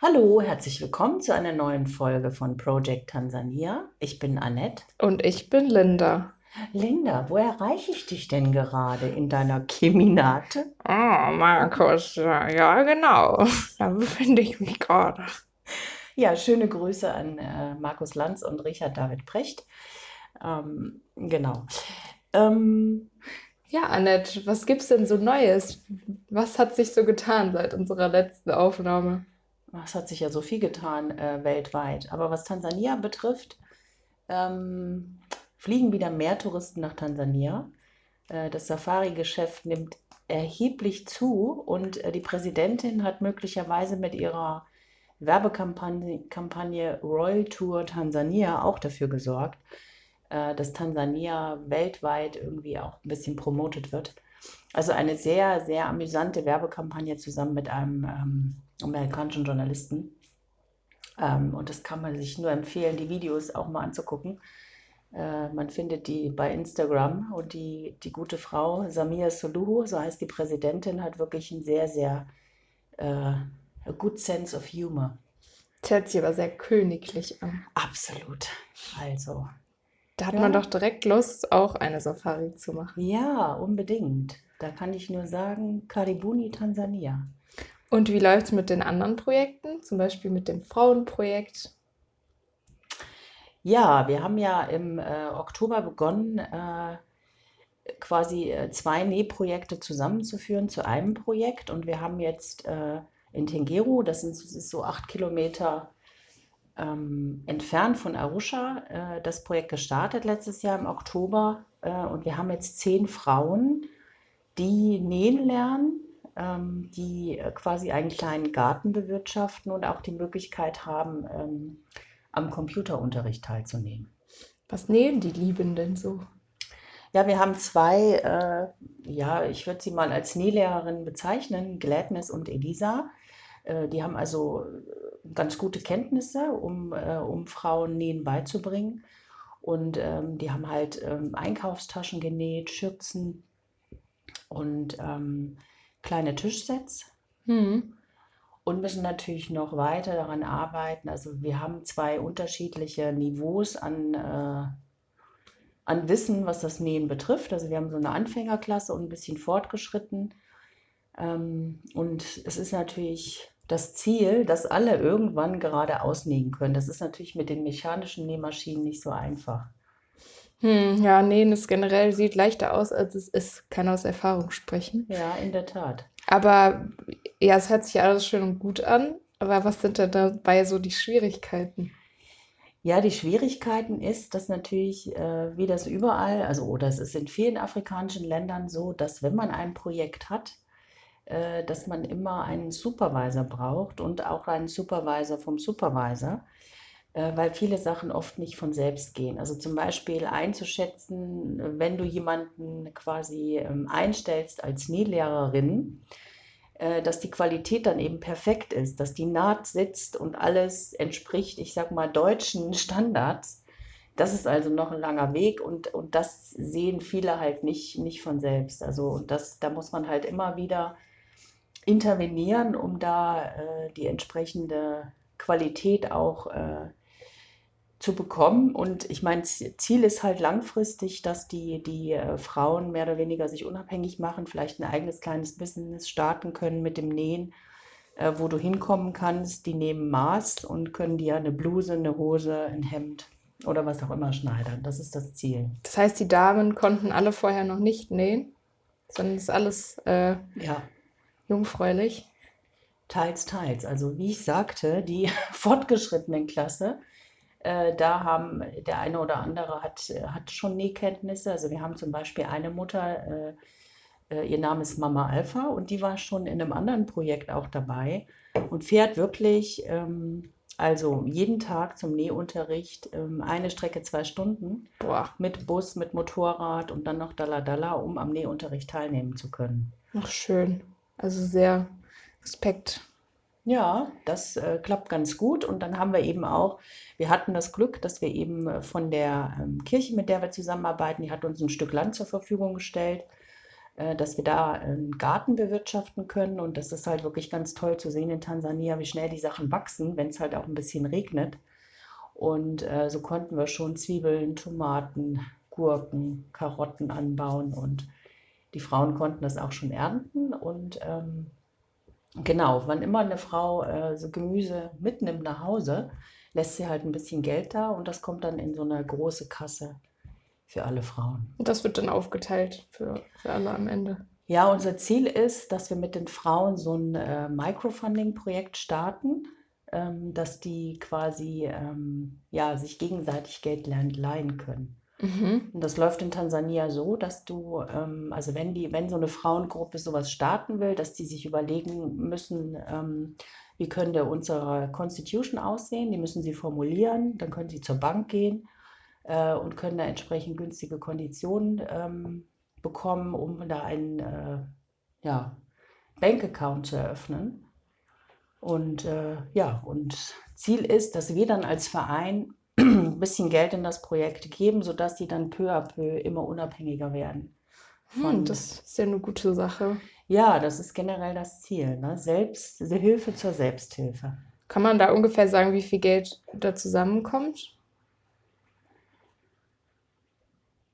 Hallo, herzlich willkommen zu einer neuen Folge von Project Tansania. Ich bin Annette. Und ich bin Linda. Linda, wo erreiche ich dich denn gerade in deiner Keminate? Oh, Markus, ja, genau. Da befinde ich mich gerade. Ja, schöne Grüße an äh, Markus Lanz und Richard David Precht. Ähm, genau. Ähm, Ja, Annette, was gibt's denn so Neues? Was hat sich so getan seit unserer letzten Aufnahme? Es hat sich ja so viel getan äh, weltweit. Aber was Tansania betrifft, ähm, fliegen wieder mehr Touristen nach Tansania. Äh, das Safari-Geschäft nimmt erheblich zu und äh, die Präsidentin hat möglicherweise mit ihrer Werbekampagne Kampagne Royal Tour Tansania auch dafür gesorgt, äh, dass Tansania weltweit irgendwie auch ein bisschen promotet wird. Also eine sehr, sehr amüsante Werbekampagne zusammen mit einem ähm, amerikanischen Journalisten. Ähm, und das kann man sich nur empfehlen, die Videos auch mal anzugucken. Äh, man findet die bei Instagram und die, die gute Frau Samia Soluhu, so heißt die Präsidentin, hat wirklich ein sehr, sehr äh, a good sense of humor. Das hört sich aber sehr königlich an. Absolut. Also, Da hat Ja. man doch direkt Lust, auch eine Safari zu machen. ja, unbedingt. Da kann ich nur sagen, Karibuni, Tansania. Und wie läuft's mit den anderen Projekten? Zum Beispiel mit dem Frauenprojekt? Ja, wir haben ja im äh, Oktober begonnen, äh, quasi äh, zwei Nähprojekte zusammenzuführen zu einem Projekt. Und wir haben jetzt äh, in Tengeru, das, sind, das ist so acht Kilometer ähm, entfernt von Arusha, äh, das Projekt gestartet letztes Jahr im Oktober. Äh, und wir haben jetzt zehn Frauen, die nähen lernen, die äh, quasi einen kleinen Garten bewirtschaften und auch die Möglichkeit haben, ähm, am Computerunterricht teilzunehmen. Was nehmen die Liebenden so? Ja, wir haben zwei, äh, ja, ich würde sie mal als Nählehrerin bezeichnen, Gladness und Elisa. Äh, die haben also äh, ganz gute Kenntnisse, um, äh, um Frauen Nähen beizubringen. Und ähm, die haben halt ähm, Einkaufstaschen genäht, Schürzen und ähm, kleine Tischsets Hm. und müssen natürlich noch weiter daran arbeiten. Also wir haben zwei unterschiedliche Niveaus an, äh, an Wissen, was das Nähen betrifft. Also wir haben so eine Anfängerklasse und ein bisschen fortgeschritten. Ähm, und es ist natürlich das Ziel, dass alle irgendwann gerade ausnähen können. Das ist natürlich mit den mechanischen Nähmaschinen nicht so einfach. Hm, ja, nähen ist generell, sieht leichter aus, als es ist. Kann aus Erfahrung sprechen. Ja, in der Tat. Aber ja, es hört sich alles schön und gut an. Aber was sind denn dabei so die Schwierigkeiten? Ja, die Schwierigkeiten ist, dass natürlich, äh, wie das überall, also oder es ist in vielen afrikanischen Ländern so, dass wenn man ein Projekt hat, äh, dass man immer einen Supervisor braucht und auch einen Supervisor vom Supervisor, weil viele Sachen oft nicht von selbst gehen. Also zum Beispiel einzuschätzen, wenn du jemanden quasi ähm, einstellst als Nählehrerin, äh, dass die Qualität dann eben perfekt ist, dass die Naht sitzt und alles entspricht, ich sag mal, deutschen Standards. Das ist also noch ein langer Weg und, und das sehen viele halt nicht, nicht von selbst. Also das, da muss man halt immer wieder intervenieren, um da äh, die entsprechende Qualität auch äh, zu bekommen. Und ich meine, Ziel ist halt langfristig, dass die, die äh, Frauen mehr oder weniger sich unabhängig machen, vielleicht ein eigenes kleines Business starten können mit dem Nähen, äh, wo du hinkommen kannst. Die nehmen Maß und können dir eine Bluse, eine Hose, ein Hemd oder was auch immer schneidern. Das ist das Ziel. Das heißt, die Damen konnten alle vorher noch nicht nähen, sondern es ist alles äh, Ja, jungfräulich. teils, teils. Also wie ich sagte, die fortgeschrittenen Klasse, äh, da haben der eine oder andere hat, hat schon Nähkenntnisse. Also wir haben zum Beispiel eine Mutter, äh, äh, ihr Name ist Mama Alpha und die war schon in einem anderen Projekt auch dabei und fährt wirklich, ähm, also jeden Tag zum Nähunterricht, ähm, eine Strecke zwei Stunden Boah, mit Bus, mit Motorrad und dann noch Dalla Dalla, um am Nähunterricht teilnehmen zu können. noch schön. Also sehr Respekt. Ja, das äh, klappt ganz gut. Und dann haben wir eben auch, wir hatten das Glück, dass wir eben äh, von der ähm, Kirche, mit der wir zusammenarbeiten, die hat uns ein Stück Land zur Verfügung gestellt. äh, dass wir da einen Garten bewirtschaften können. Und das ist halt wirklich ganz toll zu sehen in Tansania, wie schnell die Sachen wachsen, wenn es halt auch ein bisschen regnet. Und äh, so konnten wir schon Zwiebeln, Tomaten, Gurken, Karotten anbauen und die Frauen konnten das auch schon ernten. Und ähm, genau, wann immer eine Frau äh, so Gemüse mitnimmt nach Hause, lässt sie halt ein bisschen Geld da und das kommt dann in so eine große Kasse für alle Frauen. Und das wird dann aufgeteilt für, für alle am Ende. Ja, unser Ziel ist, dass wir mit den Frauen so ein äh, Microfunding-Projekt starten, ähm, dass die quasi ähm, ja, sich gegenseitig Geld leihen können. Mhm. Und das läuft in Tansania so, dass du, ähm, also wenn die, wenn so eine Frauengruppe sowas starten will, dass die sich überlegen müssen, ähm, wie könnte unsere Constitution aussehen, die müssen sie formulieren, dann können sie zur Bank gehen äh, und können da entsprechend günstige Konditionen ähm, bekommen, um da einen äh, ja, Bankaccount zu eröffnen. Und äh, ja, und Ziel ist, dass wir dann als Verein ein bisschen Geld in das Projekt geben, sodass die dann peu à peu immer unabhängiger werden. Hm, das ist ja eine gute Sache. Ja, das ist generell das Ziel. Ne? Selbst, Hilfe zur Selbsthilfe. Kann man da ungefähr sagen, wie viel Geld da zusammenkommt?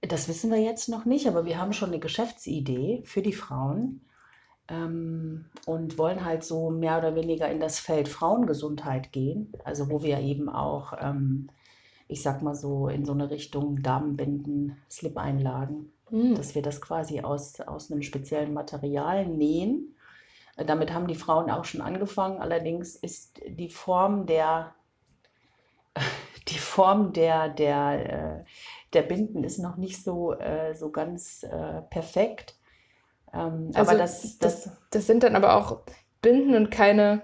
Das wissen wir jetzt noch nicht, aber wir haben schon eine Geschäftsidee für die Frauen ähm, und wollen halt so mehr oder weniger in das Feld Frauengesundheit gehen. Also wo wir eben auch, ähm, ich sag mal so, in so eine Richtung Damenbinden, Slip-Einlagen, Hm. dass wir das quasi aus, aus einem speziellen Material nähen. Äh, Damit haben die Frauen auch schon angefangen. Allerdings ist die Form der, die Form der, der, äh, der Binden ist noch nicht so, äh, so ganz perfekt. Ähm, Also aber das, das, das, das sind dann aber auch Binden und keine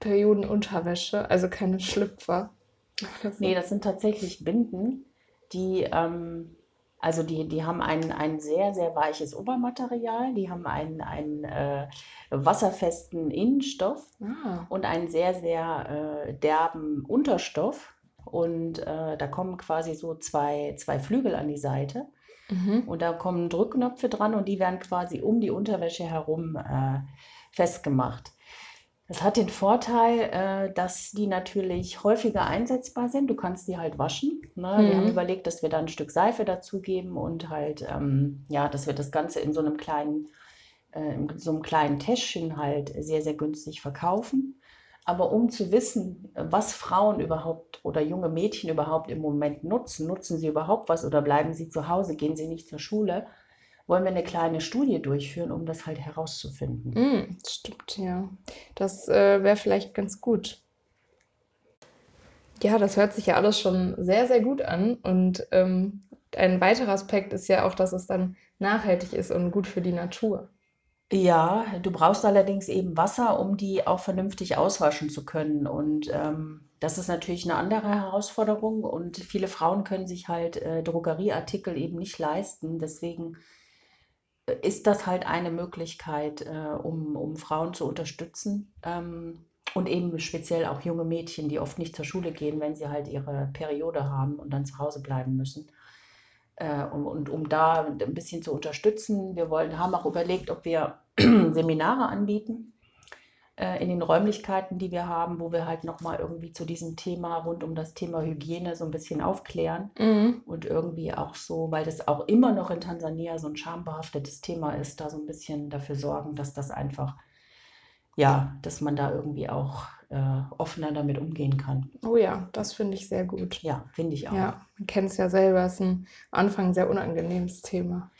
Periodenunterwäsche, also keine Schlüpfer. So. nee, das sind tatsächlich Binden, die, ähm, also die, die haben ein, ein sehr, sehr weiches Obermaterial, die haben einen, einen äh, wasserfesten Innenstoff Ah. und einen sehr, sehr äh, derben Unterstoff. Und äh, da kommen quasi so zwei, zwei Flügel an die Seite. Mhm. Und da kommen Drückknöpfe dran und die werden quasi um die Unterwäsche herum äh, festgemacht. Das hat den Vorteil, äh, dass die natürlich häufiger einsetzbar sind. Du kannst die halt waschen. Ne? Wir haben Mhm. überlegt, dass wir da ein Stück Seife dazugeben und halt, ähm, ja, dass wir das Ganze in so einem kleinen, äh, in so einem kleinen Täschchen halt sehr, sehr günstig verkaufen. Aber um zu wissen, was Frauen überhaupt oder junge Mädchen überhaupt im Moment nutzen, nutzen sie überhaupt was oder bleiben sie zu Hause, gehen sie nicht zur Schule, wollen wir eine kleine Studie durchführen, um das halt herauszufinden. Mm, stimmt, ja. Das äh, wäre vielleicht ganz gut. Ja, das hört sich ja alles schon sehr, sehr gut an. Und ähm, ein weiterer Aspekt ist ja auch, dass es dann nachhaltig ist und gut für die Natur. Ja, du brauchst allerdings eben Wasser, um die auch vernünftig auswaschen zu können. Und ähm, das ist natürlich eine andere Herausforderung. Und viele Frauen können sich halt äh, Drogerieartikel eben nicht leisten. Deswegen ist das halt eine Möglichkeit, äh, um, um Frauen zu unterstützen. Ähm, und eben speziell auch junge Mädchen, die oft nicht zur Schule gehen, wenn sie halt ihre Periode haben und dann zu Hause bleiben müssen. Äh, und, und um da ein bisschen zu unterstützen, wir wollen, haben auch überlegt, ob wir Seminare anbieten äh, in den Räumlichkeiten, die wir haben, wo wir halt nochmal irgendwie zu diesem Thema rund um das Thema Hygiene so ein bisschen aufklären Mhm. und irgendwie auch so, weil das auch immer noch in Tansania so ein schambehaftetes Thema ist, da so ein bisschen dafür sorgen, dass das einfach, ja, dass man da irgendwie auch äh, offener damit umgehen kann. Oh ja, das finde ich sehr gut. Ja, finde ich auch. Ja, man kennt es ja selber, ist ein Anfang ein sehr unangenehmes Thema.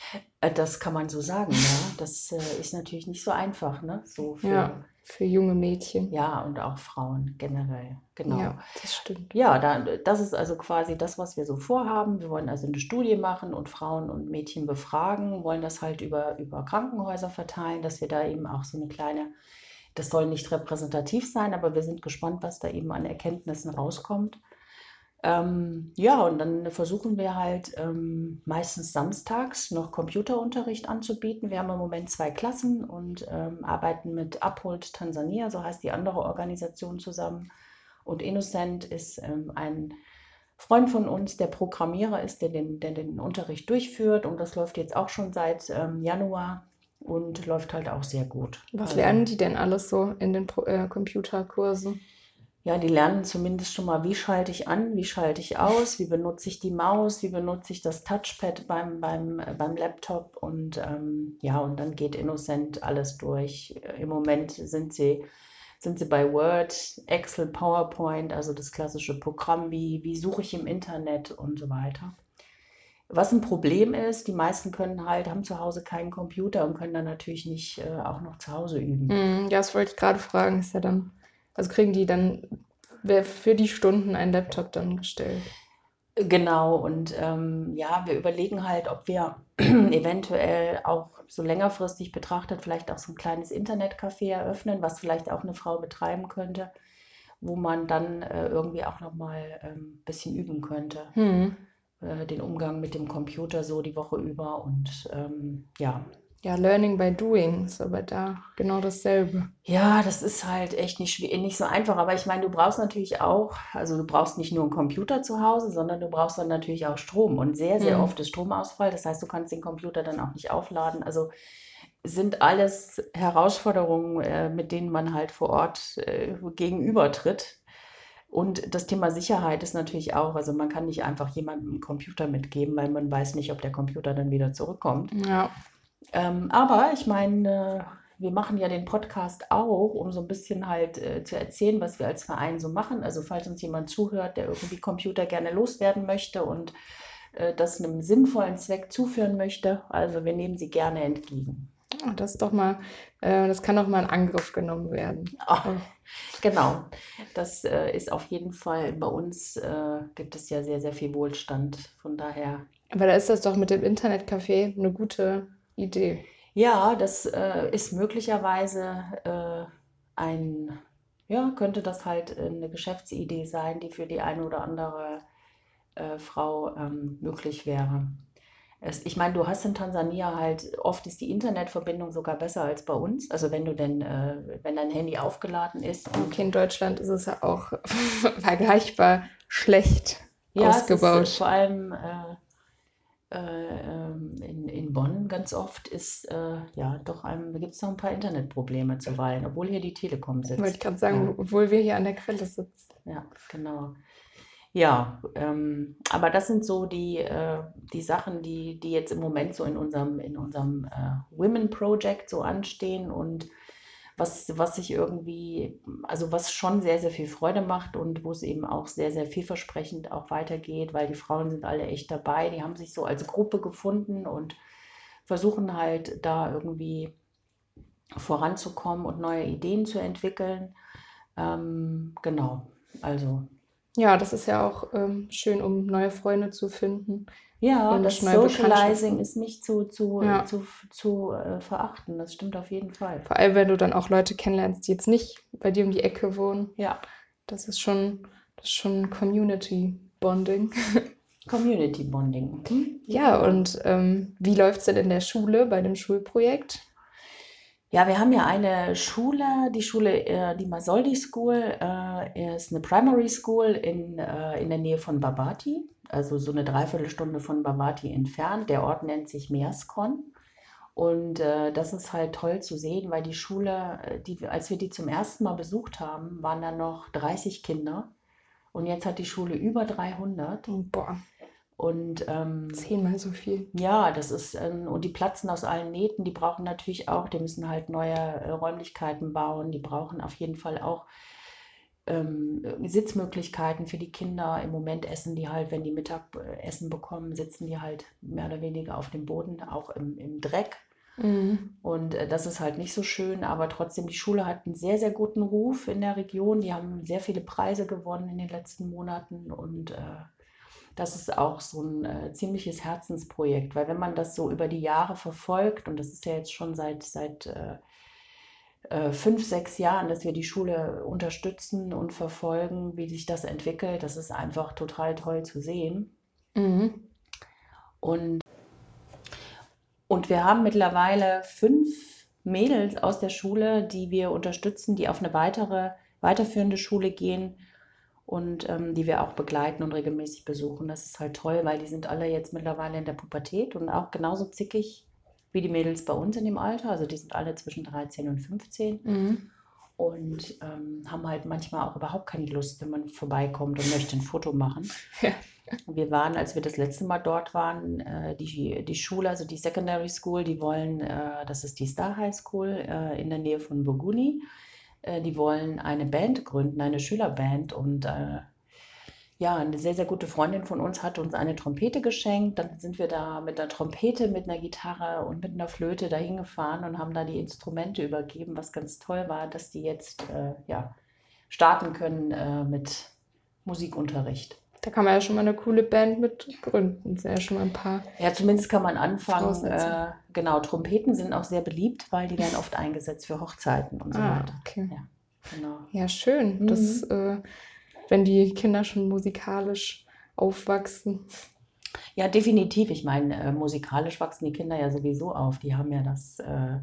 Äh, Das kann man so sagen, ja. Das äh, ist natürlich nicht so einfach, ne? So für, Ja, für junge Mädchen. ja, und auch Frauen generell. Genau. Ja, das stimmt. Ja, da, das ist also quasi das, was wir so vorhaben. Wir wollen also eine Studie machen und Frauen und Mädchen befragen, wollen das halt über, über Krankenhäuser verteilen, dass wir da eben auch so eine kleine, das soll nicht repräsentativ sein, aber wir sind gespannt, was da eben an Erkenntnissen rauskommt. Ähm, ja, und dann versuchen wir halt ähm, meistens samstags noch Computerunterricht anzubieten. Wir haben im Moment zwei Klassen und ähm, arbeiten mit Uphold Tansania, so heißt die andere Organisation zusammen. Und Innocent ist ähm, ein, Freund von uns, der Programmierer ist, der den, der den Unterricht durchführt. Und das läuft jetzt auch schon seit ähm, Januar und läuft halt auch sehr gut. Was Also, lernen die denn alles so in den Pro äh, Computerkursen? Ja, die lernen zumindest schon mal, wie schalte ich an, wie schalte ich aus, wie benutze ich die Maus, wie benutze ich das Touchpad beim, beim, beim Laptop und ähm, ja, und dann geht Innocent alles durch. Im Moment sind sie, sind sie bei Word, Excel, PowerPoint, also das klassische Programm, wie, wie suche ich im Internet und so weiter. Was ein Problem ist, die meisten können halt, haben zu Hause keinen Computer und können dann natürlich nicht äh, auch noch zu Hause üben. Hm, ja, das wollte ich gerade fragen. Ist ja dann, also kriegen die dann wer für die Stunden einen Laptop dann gestellt? Genau, und ähm, ja, wir überlegen halt, ob wir eventuell auch so längerfristig betrachtet vielleicht auch so ein kleines Internetcafé eröffnen, was vielleicht auch eine Frau betreiben könnte, wo man dann äh, irgendwie auch nochmal ein ähm, bisschen üben könnte, Hm. äh, den Umgang mit dem Computer so die Woche über und ähm, ja. Ja, Learning by Doing ist aber da genau dasselbe. Ja, das ist halt echt nicht, nicht so einfach. Aber ich meine, du brauchst natürlich auch, also du brauchst nicht nur einen Computer zu Hause, sondern du brauchst dann natürlich auch Strom. Und sehr, sehr Hm. oft ist Stromausfall. Das heißt, du kannst den Computer dann auch nicht aufladen. Also sind alles Herausforderungen, äh, mit denen man halt vor Ort äh, gegenübertritt. Und das Thema Sicherheit ist natürlich auch, also man kann nicht einfach jemandem einen Computer mitgeben, weil man weiß nicht, ob der Computer dann wieder zurückkommt. Ja. Ähm, aber ich meine, äh, wir machen ja den Podcast auch, um so ein bisschen halt äh, zu erzählen, was wir als Verein so machen. Also falls uns jemand zuhört, der irgendwie Computer gerne loswerden möchte und äh, das einem sinnvollen Zweck zuführen möchte, also wir nehmen sie gerne entgegen. Ah, Das ist doch mal, äh, das kann doch mal in Angriff genommen werden. Ah, Oh. genau, das äh, ist auf jeden Fall bei uns, äh, gibt es ja sehr, sehr viel Wohlstand. Von daher. Aber da ist das doch mit dem Internetcafé eine gute Idee. Ja, das äh, ist möglicherweise äh, ein, ja, könnte das halt äh, eine Geschäftsidee sein, die für die eine oder andere äh, Frau ähm, möglich wäre. Es, ich meine, du hast in Tansania halt, oft ist die Internetverbindung sogar besser als bei uns. Also wenn du denn, äh, wenn dein Handy aufgeladen ist Okay, in Deutschland ist es ja auch vergleichbar schlecht ja, es ist äh, ausgebaut. vor allem in, in Bonn ganz oft ist, äh, ja, doch einem, gibt es noch ein paar Internetprobleme zuweilen, obwohl hier die Telekom Wollte ich sitzt. gerade sagen, Ja, obwohl wir hier an der Quelle sitzen. ja, genau. Ja, ähm, aber das sind so die, äh, die Sachen, die, die jetzt im Moment so in unserem, in unserem äh, Women Project so anstehen und was, was sich irgendwie, also was schon sehr, sehr viel Freude macht und wo es eben auch sehr, sehr vielversprechend auch weitergeht, weil die Frauen sind alle echt dabei, die haben sich so als Gruppe gefunden und versuchen halt da irgendwie voranzukommen und neue Ideen zu entwickeln. Ähm, genau, also. Ja, das ist ja auch ähm, schön, um neue Freunde zu finden Ja, und das Socializing ist nicht zu, zu, Ja, zu, zu äh, verachten. Das stimmt auf jeden Fall. vor allem, wenn du dann auch Leute kennenlernst, die jetzt nicht bei dir um die Ecke wohnen. Ja, Das ist schon, das ist schon Community Bonding. Community Bonding. Mhm. Ja, und ähm, wie läuft es denn in der Schule bei dem Schulprojekt? Ja, wir haben ja eine Schule, die Schule, äh, die Masoldi School, äh, ist eine Primary School in, äh, in der Nähe von Babati, also so eine Dreiviertelstunde von Babati entfernt. Der Ort nennt sich Measkon. Und äh, das ist halt toll zu sehen, weil die Schule, äh, die, als wir die zum ersten Mal besucht haben, waren da noch 30 Kinder. Und jetzt hat die Schule über 300. Oh, boah, Und ähm, zehnmal so viel. ja, das ist, ähm, und die platzen aus allen Nähten, die brauchen natürlich auch, die müssen halt neue äh, Räumlichkeiten bauen, die brauchen auf jeden Fall auch ähm, Sitzmöglichkeiten für die Kinder. Im Moment essen die halt, wenn die Mittagessen bekommen, sitzen die halt mehr oder weniger auf dem Boden, auch im, im Dreck. Mhm. Und äh, das ist halt nicht so schön, aber trotzdem, die Schule hat einen sehr, sehr guten Ruf in der Region. Die haben sehr viele Preise gewonnen in den letzten Monaten und äh, das ist auch so ein äh, ziemliches Herzensprojekt, weil wenn man das so über die Jahre verfolgt, und das ist ja jetzt schon seit, seit äh, fünf, sechs Jahren, dass wir die Schule unterstützen und verfolgen, wie sich das entwickelt, das ist einfach total toll zu sehen. Mhm. Und und wir haben mittlerweile fünf Mädels aus der Schule, die wir unterstützen, die auf eine weitere, weiterführende Schule gehen. und ähm, die wir auch begleiten und regelmäßig besuchen. Das ist halt toll, weil die sind alle jetzt mittlerweile in der Pubertät und auch genauso zickig wie die Mädels bei uns in dem Alter. Also die sind alle zwischen 13 und 15 Mhm. und ähm, haben halt manchmal auch überhaupt keine Lust, wenn man vorbeikommt und möchte ein Foto machen. Ja. Wir waren, als wir das letzte Mal dort waren, äh, die, die Schule, also die Secondary School, die wollen, äh, das ist die Star High School äh, in der Nähe von Boguni, äh, die wollen eine Band gründen, eine Schülerband und äh, ja, eine sehr, sehr gute Freundin von uns hat uns eine Trompete geschenkt. Dann sind wir da mit einer Trompete, mit einer Gitarre und mit einer Flöte dahin gefahren und haben da die Instrumente übergeben, was ganz toll war, dass die jetzt äh, ja, starten können äh, mit Musikunterricht. Da kann man ja schon mal eine coole Band mit gründen. Sind ja schon mal ein paar. Ja, zumindest kann man anfangen. Äh, genau, Trompeten sind auch sehr beliebt, weil die werden oft eingesetzt für Hochzeiten und so Ah, weiter. okay. Ja, genau. Ja, schön, dass, äh, wenn die Kinder schon musikalisch aufwachsen. Ja, definitiv. Ich meine, äh, musikalisch wachsen die Kinder ja sowieso auf. Die haben ja das, äh,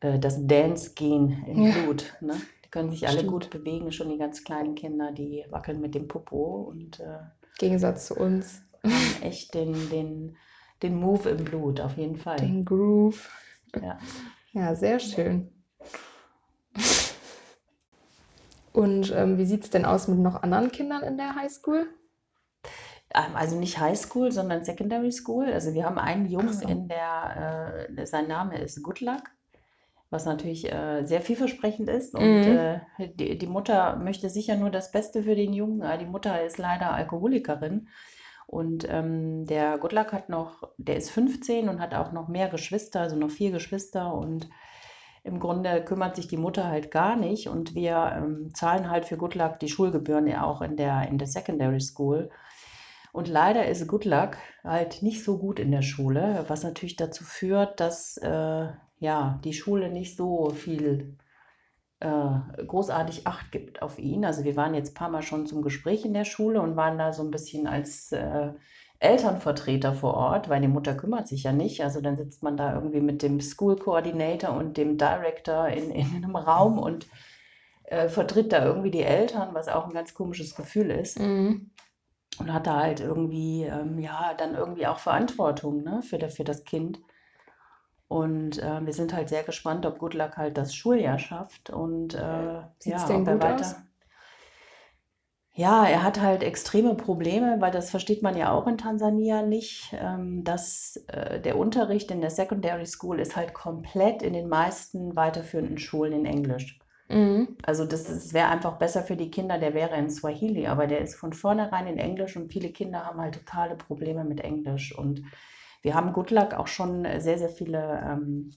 äh, das Dance-Gen im Ja. Blut. Ne? Die können sich alle Stimmt. gut bewegen, schon die ganz kleinen Kinder, die wackeln mit dem Popo und äh, Im Gegensatz zu uns. haben echt den, den, den Move im Blut, auf jeden Fall. Den Groove. Ja. Ja, sehr schön. Und ähm, wie sieht es denn aus mit noch anderen Kindern in der Highschool? Ähm, Also nicht Highschool, sondern Secondary School. Also wir haben einen Jungen so. in der, äh, sein Name ist Good Luck, was natürlich äh, sehr vielversprechend ist. Und Mhm. äh, die, die Mutter möchte sicher nur das Beste für den Jungen. Die Mutter ist leider Alkoholikerin. Und ähm, der Good Luck hat noch, der ist 15 und hat auch noch mehr Geschwister, also noch vier Geschwister. Und im Grunde kümmert sich die Mutter halt gar nicht. Und wir ähm, zahlen halt für Good Luck die Schulgebühren ja auch in der, in der Secondary School. Und leider ist Good Luck halt nicht so gut in der Schule, was natürlich dazu führt, dass äh, ja, die Schule nicht so viel äh, großartig Acht gibt auf ihn. Also wir waren jetzt ein paar Mal schon zum Gespräch in der Schule und waren da so ein bisschen als äh, Elternvertreter vor Ort, weil die Mutter kümmert sich ja nicht. Also dann sitzt man da irgendwie mit dem School Coordinator und dem Director in, in einem Raum und äh, vertritt da irgendwie die Eltern, was auch ein ganz komisches Gefühl ist Mhm. und hatte halt irgendwie, ähm, ja, dann irgendwie auch Verantwortung, ne, für, das- für das Kind. Und äh, wir sind halt sehr gespannt, ob Good Luck halt das Schuljahr schafft und äh, Sieht's ja, denn ob er gut weiter. aus? Ja, er hat halt extreme Probleme, weil das versteht man ja auch in Tansania nicht, ähm, dass äh, der Unterricht in der Secondary School ist halt komplett in den meisten weiterführenden Schulen in Englisch. Mhm. Also das, wäre einfach besser für die Kinder, der wäre in Swahili, aber der ist von vornherein in Englisch und viele Kinder haben halt totale Probleme mit Englisch. Und wir haben Good Luck auch schon sehr, sehr viele, ähm,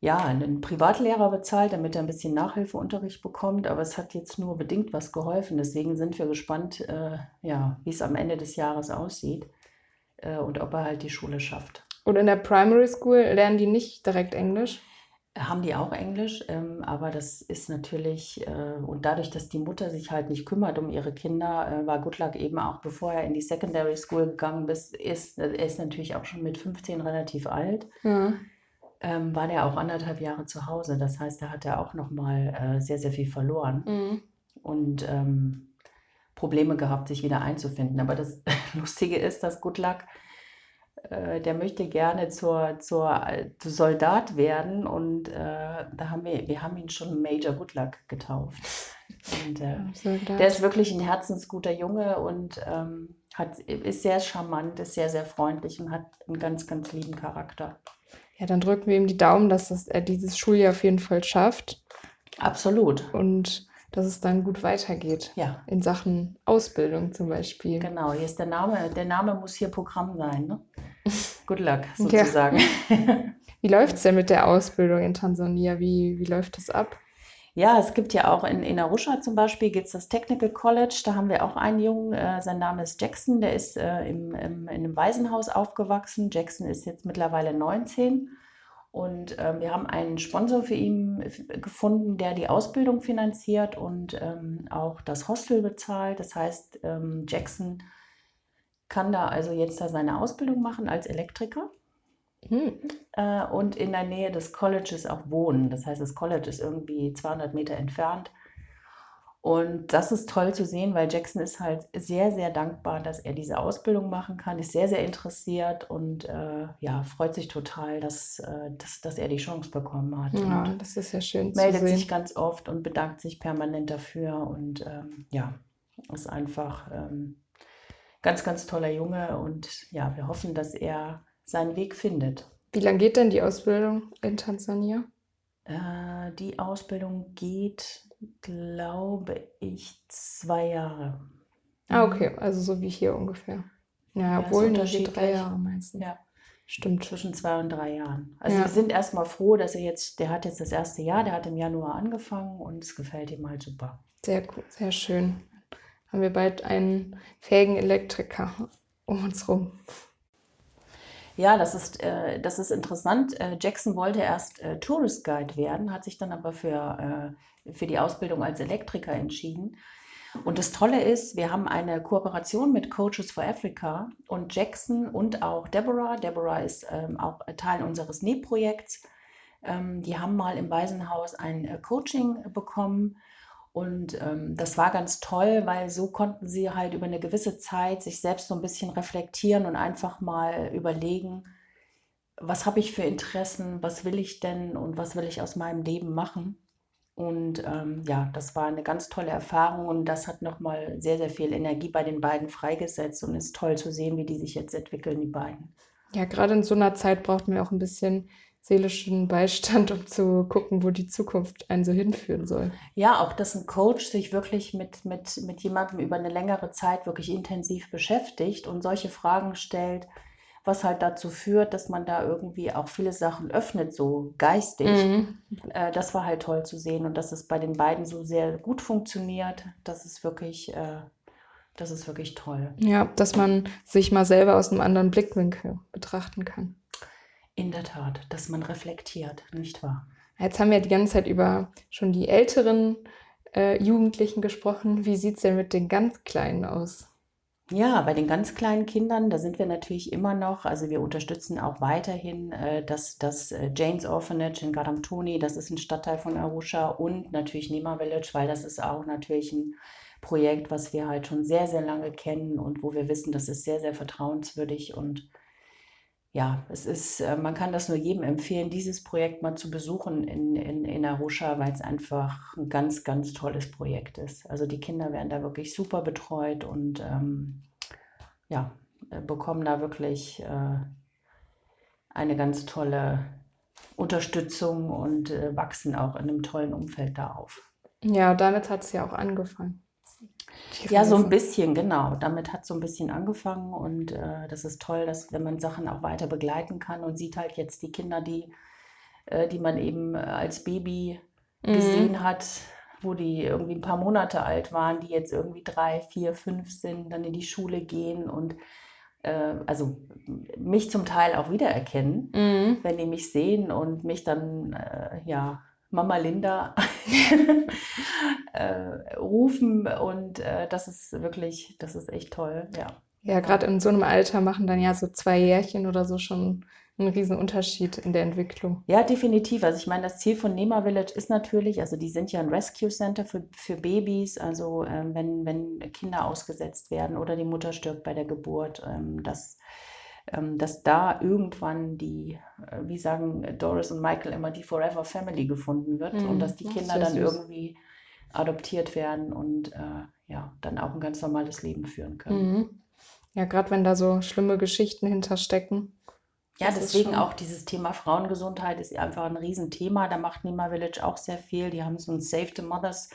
ja, einen Privatlehrer bezahlt, damit er ein bisschen Nachhilfeunterricht bekommt, aber es hat jetzt nur bedingt was geholfen. Deswegen sind wir gespannt, äh, ja, wie es am Ende des Jahres aussieht äh, und ob er halt die Schule schafft. Und in der Primary School lernen die nicht direkt Englisch? Haben die auch Englisch, ähm, aber das ist natürlich, äh, und dadurch, dass die Mutter sich halt nicht kümmert um ihre Kinder, äh, war Good Luck eben auch, bevor er in die Secondary School gegangen ist, ist, er ist natürlich auch schon mit 15 relativ alt, Ja. Ähm, war der auch anderthalb Jahre zu Hause. Das heißt, da hat er auch nochmal äh, sehr, sehr viel verloren Mhm. und ähm, Probleme gehabt, sich wieder einzufinden. Aber das Lustige ist, dass Good Luck, äh, der möchte gerne zur, zur, äh, zu Soldat werden und äh, da haben wir, wir haben ihn schon Major Good Luck getauft. Und äh, Soldat. der ist wirklich ein herzensguter Junge und ähm, hat, ist sehr charmant, ist sehr, sehr freundlich und hat einen ganz, ganz lieben Charakter. Ja, dann drücken wir ihm die Daumen, dass das, er dieses Schuljahr auf jeden Fall schafft Absolut. und dass es dann gut weitergeht. Ja, In Sachen Ausbildung zum Beispiel. genau. Hier ist der Name. Der Name muss hier Programm sein, ne? Good luck, Ja. sozusagen. Wie läuft es denn mit der Ausbildung in Tansania? Wie, wie läuft das ab? Ja, es gibt ja auch in, in Arusha zum Beispiel gibt es das Technical College. Da haben wir auch einen Jungen, äh, sein Name ist Jackson, der ist äh, im, im, in einem Waisenhaus aufgewachsen. Jackson ist jetzt mittlerweile 19 und ähm, wir haben einen Sponsor für ihn gefunden, der die Ausbildung finanziert und ähm, auch das Hostel bezahlt. Das heißt, ähm, Jackson kann da also jetzt da seine Ausbildung machen als Elektriker Hm. äh, und in der Nähe des Colleges auch wohnen. Das heißt, das College ist irgendwie 200 Meter entfernt. Und das ist toll zu sehen, weil Jackson ist halt sehr, sehr dankbar, dass er diese Ausbildung machen kann, ist sehr, sehr interessiert und äh, ja, freut sich total, dass, äh, dass, dass er die Chance bekommen hat. Ja, und das ist ja schön zu meldet sich ganz oft und bedankt sich permanent dafür und ähm, ja, ist einfach ähm, ganz, ganz toller Junge und ja, wir hoffen, dass er seinen Weg findet. Wie lange geht denn die Ausbildung in Tansania? Äh, die Ausbildung geht, glaube ich, zwei Jahre. Ah, Mhm. okay, also so wie hier ungefähr. Ja, Ja, obwohl, hier drei. Jahre meistens. Ja, Stimmt. zwischen zwei und drei Jahren. Also Ja. wir sind erstmal froh, dass er jetzt, der hat jetzt das erste Jahr, der hat im Januar angefangen und es gefällt ihm halt super. Sehr gut, sehr schön. Haben wir bald einen fähigen Elektriker um uns rum. Ja, das ist, äh, das ist interessant. Äh, Jackson wollte erst äh, Tourist Guide werden, hat sich dann aber für, äh, für die Ausbildung als Elektriker entschieden. Und das Tolle ist, wir haben eine Kooperation mit Coaches for Africa und Jackson und auch Deborah. Deborah ist ähm, auch Teil unseres Nähprojekts. Ähm, die haben mal im Waisenhaus ein äh, Coaching bekommen und ähm, das war ganz toll, weil so konnten sie halt über eine gewisse Zeit sich selbst so ein bisschen reflektieren und einfach mal überlegen, was habe ich für Interessen, was will ich denn und was will ich aus meinem Leben machen. Und ähm, ja, das war eine ganz tolle Erfahrung und das hat nochmal sehr, sehr viel Energie bei den beiden freigesetzt und ist toll zu sehen, wie die sich jetzt entwickeln, die beiden. Ja, gerade in so einer Zeit braucht man auch ein bisschen seelischen Beistand, um zu gucken, wo die Zukunft einen so hinführen soll. Ja, auch dass ein Coach sich wirklich mit, mit, mit jemandem über eine längere Zeit wirklich intensiv beschäftigt und solche Fragen stellt, was halt dazu führt, dass man da irgendwie auch viele Sachen öffnet, so geistig. Mhm. Äh, das war halt toll zu sehen und dass es bei den beiden so sehr gut funktioniert. Das ist wirklich, äh, das ist wirklich toll. Ja, dass man sich mal selber aus einem anderen Blickwinkel betrachten kann. In der Tat, dass man reflektiert, nicht wahr? Jetzt haben wir die ganze Zeit über schon die älteren äh, Jugendlichen gesprochen. Wie sieht es denn mit den ganz Kleinen aus? Ja, bei den ganz kleinen Kindern, da sind wir natürlich immer noch, also wir unterstützen auch weiterhin äh, das, das äh, Jane's Orphanage in Garamtoni, das ist ein Stadtteil von Arusha und natürlich Nema Village, weil das ist auch natürlich ein Projekt, was wir halt schon sehr, sehr lange kennen und wo wir wissen, das ist sehr, sehr vertrauenswürdig und ja, es ist, äh, man kann das nur jedem empfehlen, dieses Projekt mal zu besuchen in, in, in Arusha, weil es einfach ein ganz, ganz tolles Projekt ist. Also die Kinder werden da wirklich super betreut und ähm, ja, äh, bekommen da wirklich äh, eine ganz tolle Unterstützung und äh, wachsen auch in einem tollen Umfeld da auf. Ja, damit hat es ja auch angefangen. Ja, so ein bisschen, genau. Damit hat so ein bisschen angefangen und äh, das ist toll, dass wenn man Sachen auch weiter begleiten kann und sieht halt jetzt die Kinder, die, äh, die man eben als Baby Mhm. gesehen hat, wo die irgendwie ein paar Monate alt waren, die jetzt irgendwie drei, vier, fünf sind, dann in die Schule gehen und äh, also mich zum Teil auch wiedererkennen, Mhm. wenn die mich sehen und mich dann, äh, ja, Mama Linda äh, rufen und äh, das ist wirklich, das ist echt toll, ja. Ja, gerade in so einem Alter machen dann ja so zwei Jährchen oder so schon einen riesen Unterschied in der Entwicklung. Ja, definitiv. Also ich meine, das Ziel von Nema Village ist natürlich, also die sind ja ein Rescue Center für, für Babys, also ähm, wenn, wenn Kinder ausgesetzt werden oder die Mutter stirbt bei der Geburt, ähm, dass, ähm, dass da irgendwann die, äh, wie sagen Doris und Michael immer, die Forever Family gefunden wird und Mhm. dass die Kinder sehr dann süß. irgendwie adoptiert werden und äh, ja, dann auch ein ganz normales Leben führen können. Mhm. Ja, gerade wenn da so schlimme Geschichten hinterstecken. Ja, Das deswegen auch dieses Thema Frauengesundheit ist einfach ein Riesenthema. Da macht Nima Village auch sehr viel. Die haben so ein Save the Mothers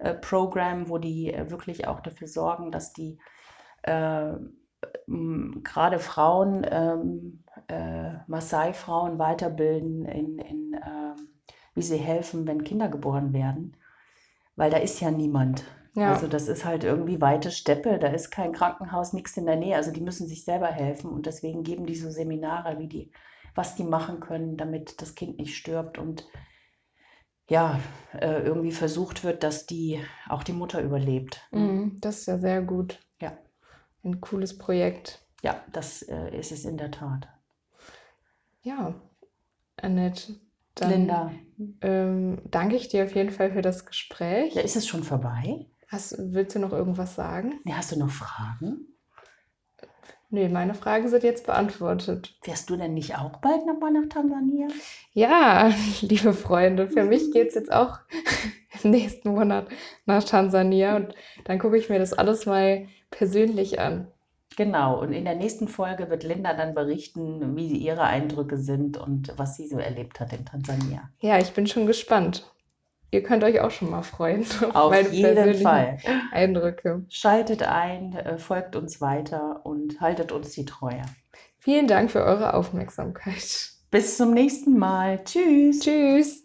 äh, Program, wo die äh, wirklich auch dafür sorgen, dass die äh, gerade Frauen, ähm, äh, Maasai-Frauen weiterbilden, in, in, ähm, wie sie helfen, wenn Kinder geboren werden. Weil da ist ja niemand. Ja. Also das ist halt irgendwie weite Steppe, da ist kein Krankenhaus, nichts in der Nähe. Also die müssen sich selber helfen und deswegen geben die so Seminare, wie die, was die machen können, damit das Kind nicht stirbt und ja, äh, irgendwie versucht wird, dass die auch die Mutter überlebt. Mhm, das ist ja sehr gut. Ja. Ein cooles Projekt. Ja, das äh, ist es in der Tat. Ja, Annette, Dann Linda, ähm, danke ich dir auf jeden Fall für das Gespräch. ja, ist es schon vorbei? Hast, willst du noch irgendwas sagen? Nee, hast du noch Fragen? Nee, meine Fragen sind jetzt beantwortet. Fährst du denn nicht auch bald nochmal nach Tansania? Ja, liebe Freunde, für mich geht es jetzt auch im nächsten Monat nach Tansania und dann gucke ich mir das alles mal persönlich an. Genau, und in der nächsten Folge wird Linda dann berichten, wie ihre Eindrücke sind und was sie so erlebt hat in Tansania. Ja, ich bin schon gespannt. Ihr könnt euch auch schon mal freuen auf Auf jeden Fall. Eindrücke. Schaltet ein, äh, folgt uns weiter und haltet uns die Treue. Vielen Dank für eure Aufmerksamkeit. Bis zum nächsten Mal. Tschüss. Tschüss.